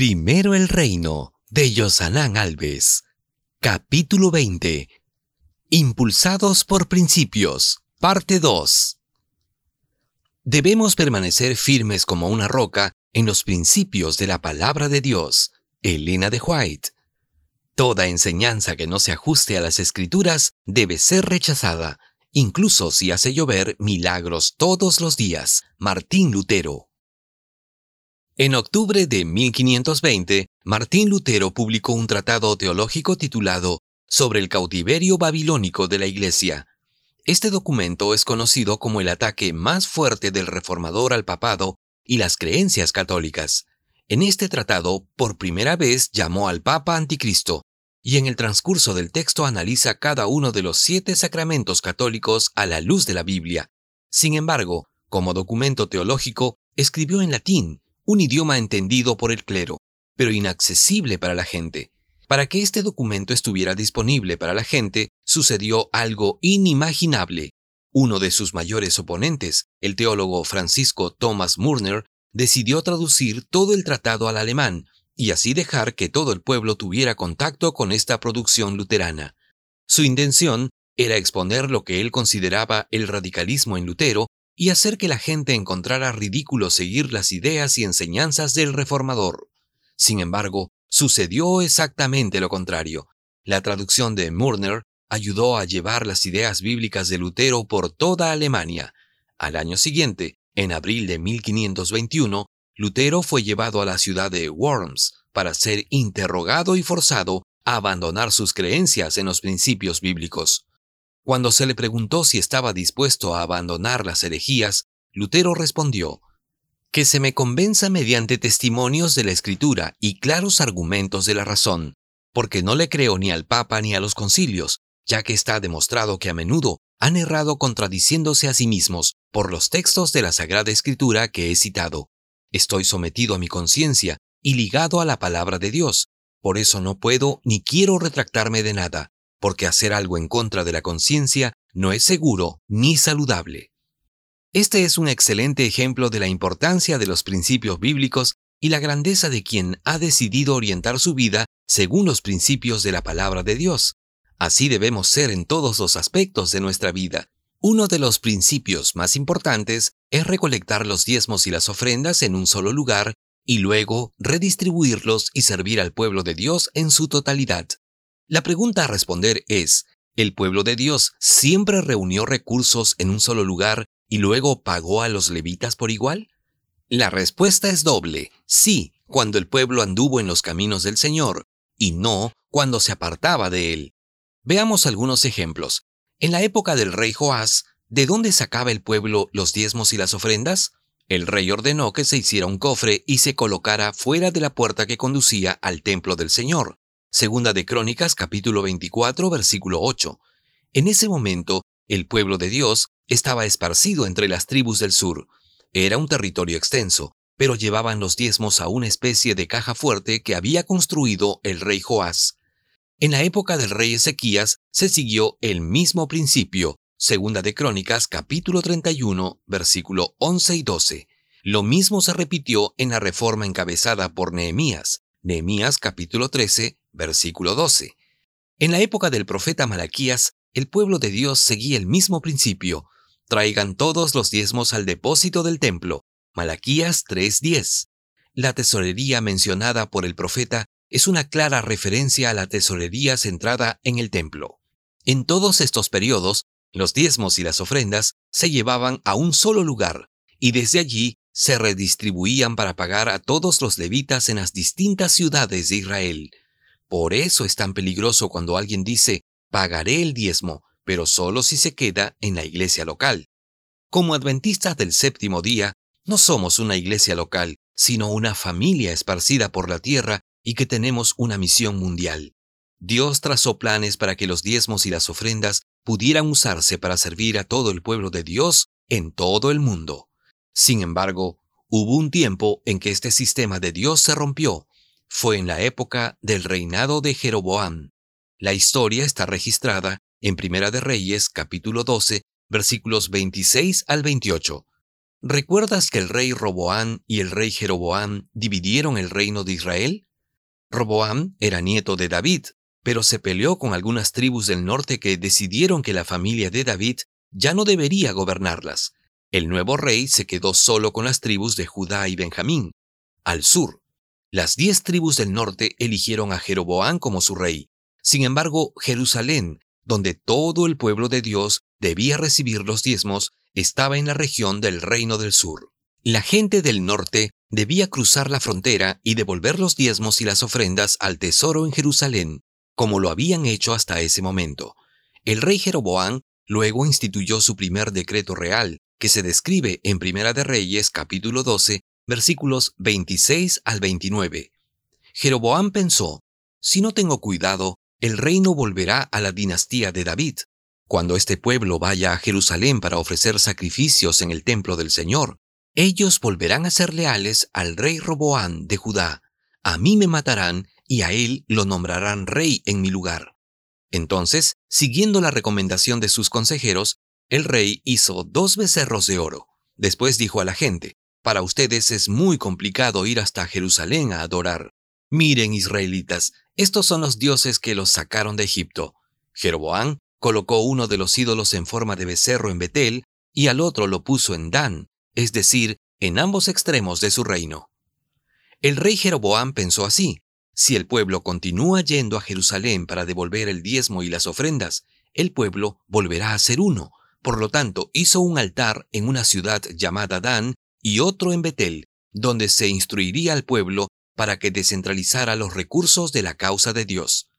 Primero el reino de Yosanán Alves. Capítulo 20. Impulsados por principios. Parte 2. Debemos permanecer firmes como una roca en los principios de la palabra de Dios. Elena de White. Toda enseñanza que no se ajuste a las escrituras debe ser rechazada, incluso si hace llover milagros todos los días. Martín Lutero. En octubre de 1520, Martín Lutero publicó un tratado teológico titulado Sobre el cautiverio babilónico de la Iglesia. Este documento es conocido como el ataque más fuerte del reformador al papado y las creencias católicas. En este tratado, por primera vez llamó al Papa Anticristo, y en el transcurso del texto analiza cada uno de los siete sacramentos católicos a la luz de la Biblia. Sin embargo, como documento teológico, escribió en latín, un idioma entendido por el clero, pero inaccesible para la gente. Para que este documento estuviera disponible para la gente, sucedió algo inimaginable. Uno de sus mayores oponentes, el teólogo Francisco Thomas Murner, decidió traducir todo el tratado al alemán y así dejar que todo el pueblo tuviera contacto con esta producción luterana. Su intención era exponer lo que él consideraba el radicalismo en Lutero y hacer que la gente encontrara ridículo seguir las ideas y enseñanzas del reformador. Sin embargo, sucedió exactamente lo contrario. La traducción de Murner ayudó a llevar las ideas bíblicas de Lutero por toda Alemania. Al año siguiente, en abril de 1521, Lutero fue llevado a la ciudad de Worms para ser interrogado y forzado a abandonar sus creencias en los principios bíblicos. Cuando se le preguntó si estaba dispuesto a abandonar las herejías, Lutero respondió, Que se me convenza mediante testimonios de la Escritura y claros argumentos de la razón, porque no le creo ni al Papa ni a los concilios, ya que está demostrado que a menudo han errado contradiciéndose a sí mismos por los textos de la Sagrada Escritura que he citado. Estoy sometido a mi conciencia y ligado a la palabra de Dios, por eso no puedo ni quiero retractarme de nada, porque hacer algo en contra de la conciencia no es seguro ni saludable. Este es un excelente ejemplo de la importancia de los principios bíblicos y la grandeza de quien ha decidido orientar su vida según los principios de la palabra de Dios. Así debemos ser en todos los aspectos de nuestra vida. Uno de los principios más importantes es recolectar los diezmos y las ofrendas en un solo lugar y luego redistribuirlos y servir al pueblo de Dios en su totalidad. La pregunta a responder es, ¿el pueblo de Dios siempre reunió recursos en un solo lugar y luego pagó a los levitas por igual? La respuesta es doble, sí, cuando el pueblo anduvo en los caminos del Señor, y no cuando se apartaba de él. Veamos algunos ejemplos. En la época del rey Joás, ¿de dónde sacaba el pueblo los diezmos y las ofrendas? El rey ordenó que se hiciera un cofre y se colocara fuera de la puerta que conducía al templo del Señor. Segunda de Crónicas capítulo 24 versículo 8. En ese momento, el pueblo de Dios estaba esparcido entre las tribus del sur. Era un territorio extenso, pero llevaban los diezmos a una especie de caja fuerte que había construido el rey Joás. En la época del rey Ezequías se siguió el mismo principio, Segunda de Crónicas capítulo 31 versículo 11 y 12. Lo mismo se repitió en la reforma encabezada por Nehemías, Nehemías capítulo 13 versículo 12. En la época del profeta Malaquías, el pueblo de Dios seguía el mismo principio. Traigan todos los diezmos al depósito del templo. Malaquías 3:10. La tesorería mencionada por el profeta es una clara referencia a la tesorería centrada en el templo. En todos estos periodos, los diezmos y las ofrendas se llevaban a un solo lugar, y desde allí se redistribuían para pagar a todos los levitas en las distintas ciudades de Israel. Por eso es tan peligroso cuando alguien dice, pagaré el diezmo, pero solo si se queda en la iglesia local. Como adventistas del séptimo día, no somos una iglesia local, sino una familia esparcida por la tierra y que tenemos una misión mundial. Dios trazó planes para que los diezmos y las ofrendas pudieran usarse para servir a todo el pueblo de Dios en todo el mundo. Sin embargo, hubo un tiempo en que este sistema de Dios se rompió fue en la época del reinado de Jeroboam. La historia está registrada en Primera de Reyes capítulo 12 versículos 26 al 28. ¿Recuerdas que el rey Roboán y el rey Jeroboam dividieron el reino de Israel? Roboam era nieto de David, pero se peleó con algunas tribus del norte que decidieron que la familia de David ya no debería gobernarlas. El nuevo rey se quedó solo con las tribus de Judá y Benjamín. Al sur, las diez tribus del norte eligieron a Jeroboam como su rey. Sin embargo, Jerusalén, donde todo el pueblo de Dios debía recibir los diezmos, estaba en la región del reino del sur. La gente del norte debía cruzar la frontera y devolver los diezmos y las ofrendas al tesoro en Jerusalén, como lo habían hecho hasta ese momento. El rey Jeroboam luego instituyó su primer decreto real, que se describe en Primera de Reyes capítulo 12, versículos 26 al 29. Jeroboam pensó, si no tengo cuidado, el reino volverá a la dinastía de David. Cuando este pueblo vaya a Jerusalén para ofrecer sacrificios en el templo del Señor, ellos volverán a ser leales al rey Roboán de Judá. A mí me matarán y a él lo nombrarán rey en mi lugar. Entonces, siguiendo la recomendación de sus consejeros, el rey hizo dos becerros de oro. Después dijo a la gente, para ustedes es muy complicado ir hasta Jerusalén a adorar. Miren, israelitas, estos son los dioses que los sacaron de Egipto. Jeroboán colocó uno de los ídolos en forma de becerro en Betel y al otro lo puso en Dan, es decir, en ambos extremos de su reino. El rey Jeroboam pensó así, si el pueblo continúa yendo a Jerusalén para devolver el diezmo y las ofrendas, el pueblo volverá a ser uno. Por lo tanto, hizo un altar en una ciudad llamada Dan y otro en Betel, donde se instruiría al pueblo para que descentralizara los recursos de la causa de Dios.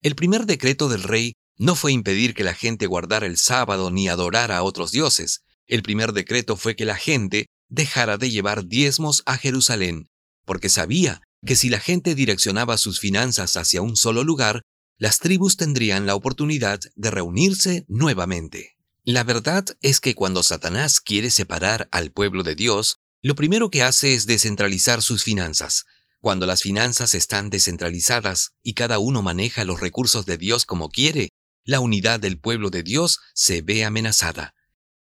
El primer decreto del rey no fue impedir que la gente guardara el sábado ni adorara a otros dioses. El primer decreto fue que la gente dejara de llevar diezmos a Jerusalén, porque sabía que si la gente direccionaba sus finanzas hacia un solo lugar, las tribus tendrían la oportunidad de reunirse nuevamente. La verdad es que cuando Satanás quiere separar al pueblo de Dios, lo primero que hace es descentralizar sus finanzas. Cuando las finanzas están descentralizadas y cada uno maneja los recursos de Dios como quiere, la unidad del pueblo de Dios se ve amenazada.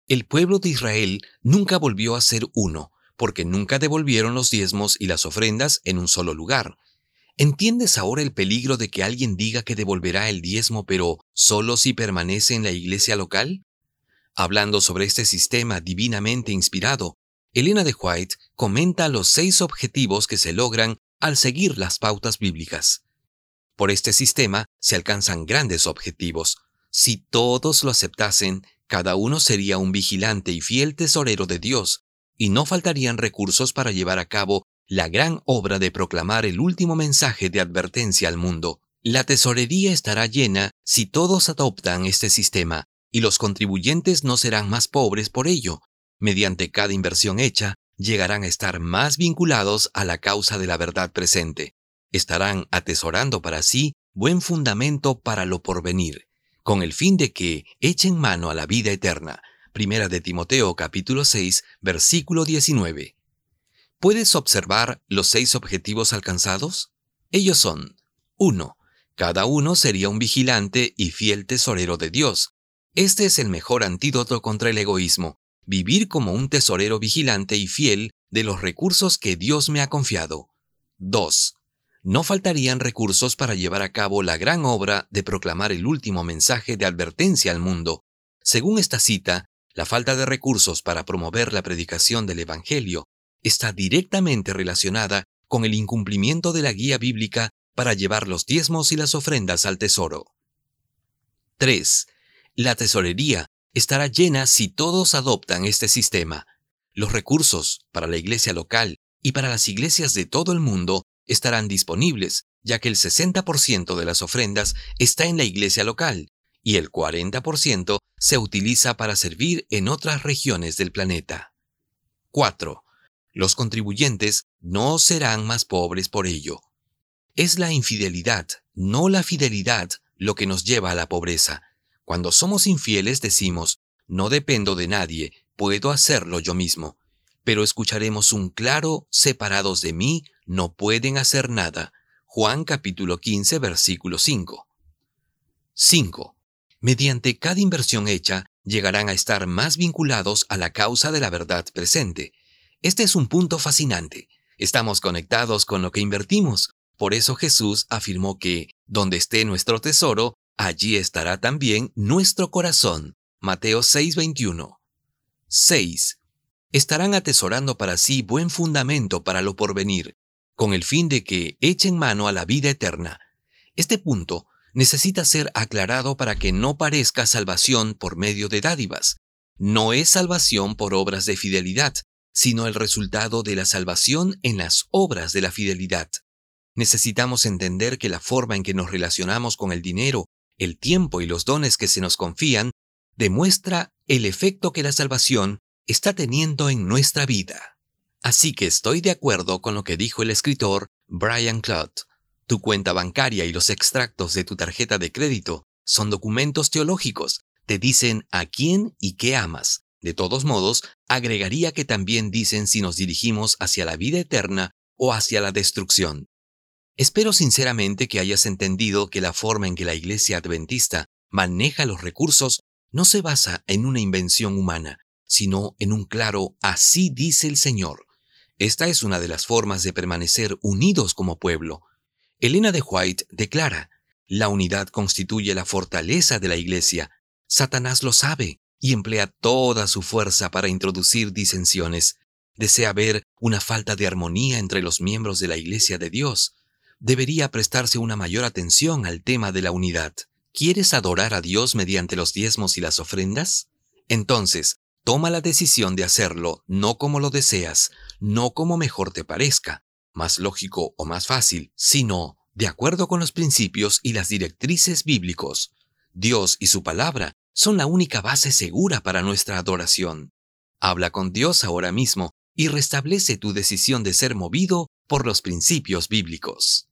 El pueblo de Israel nunca volvió a ser uno, porque nunca devolvieron los diezmos y las ofrendas en un solo lugar. ¿Entiendes ahora el peligro de que alguien diga que devolverá el diezmo pero solo si permanece en la iglesia local? Hablando sobre este sistema divinamente inspirado, Elena de White comenta los seis objetivos que se logran al seguir las pautas bíblicas. Por este sistema se alcanzan grandes objetivos. Si todos lo aceptasen, cada uno sería un vigilante y fiel tesorero de Dios, y no faltarían recursos para llevar a cabo la gran obra de proclamar el último mensaje de advertencia al mundo. La tesorería estará llena si todos adoptan este sistema, y los contribuyentes no serán más pobres por ello. Mediante cada inversión hecha, llegarán a estar más vinculados a la causa de la verdad presente estarán atesorando para sí buen fundamento para lo porvenir, con el fin de que echen mano a la vida eterna. Primera de Timoteo capítulo 6, versículo 19. ¿Puedes observar los seis objetivos alcanzados? Ellos son 1. Cada uno sería un vigilante y fiel tesorero de Dios. Este es el mejor antídoto contra el egoísmo, vivir como un tesorero vigilante y fiel de los recursos que Dios me ha confiado. 2 no faltarían recursos para llevar a cabo la gran obra de proclamar el último mensaje de advertencia al mundo. Según esta cita, la falta de recursos para promover la predicación del Evangelio está directamente relacionada con el incumplimiento de la guía bíblica para llevar los diezmos y las ofrendas al tesoro. 3. La tesorería estará llena si todos adoptan este sistema. Los recursos para la iglesia local y para las iglesias de todo el mundo estarán disponibles, ya que el 60% de las ofrendas está en la iglesia local y el 40% se utiliza para servir en otras regiones del planeta. 4. Los contribuyentes no serán más pobres por ello. Es la infidelidad, no la fidelidad, lo que nos lleva a la pobreza. Cuando somos infieles decimos, no dependo de nadie, puedo hacerlo yo mismo. Pero escucharemos un claro, separados de mí, no pueden hacer nada. Juan capítulo 15 versículo 5. 5. Mediante cada inversión hecha, llegarán a estar más vinculados a la causa de la verdad presente. Este es un punto fascinante. Estamos conectados con lo que invertimos. Por eso Jesús afirmó que, donde esté nuestro tesoro, allí estará también nuestro corazón. Mateo 6:21. 6. Estarán atesorando para sí buen fundamento para lo porvenir, con el fin de que echen mano a la vida eterna. Este punto necesita ser aclarado para que no parezca salvación por medio de dádivas. No es salvación por obras de fidelidad, sino el resultado de la salvación en las obras de la fidelidad. Necesitamos entender que la forma en que nos relacionamos con el dinero, el tiempo y los dones que se nos confían demuestra el efecto que la salvación está teniendo en nuestra vida. Así que estoy de acuerdo con lo que dijo el escritor Brian Cloud. Tu cuenta bancaria y los extractos de tu tarjeta de crédito son documentos teológicos, te dicen a quién y qué amas. De todos modos, agregaría que también dicen si nos dirigimos hacia la vida eterna o hacia la destrucción. Espero sinceramente que hayas entendido que la forma en que la Iglesia Adventista maneja los recursos no se basa en una invención humana, sino en un claro así dice el Señor. Esta es una de las formas de permanecer unidos como pueblo, Elena de White declara, la unidad constituye la fortaleza de la Iglesia. Satanás lo sabe y emplea toda su fuerza para introducir disensiones. Desea ver una falta de armonía entre los miembros de la Iglesia de Dios. Debería prestarse una mayor atención al tema de la unidad. ¿Quieres adorar a Dios mediante los diezmos y las ofrendas? Entonces, toma la decisión de hacerlo no como lo deseas, no como mejor te parezca, más lógico o más fácil, sino de acuerdo con los principios y las directrices bíblicos. Dios y su palabra son la única base segura para nuestra adoración. Habla con Dios ahora mismo y restablece tu decisión de ser movido por los principios bíblicos.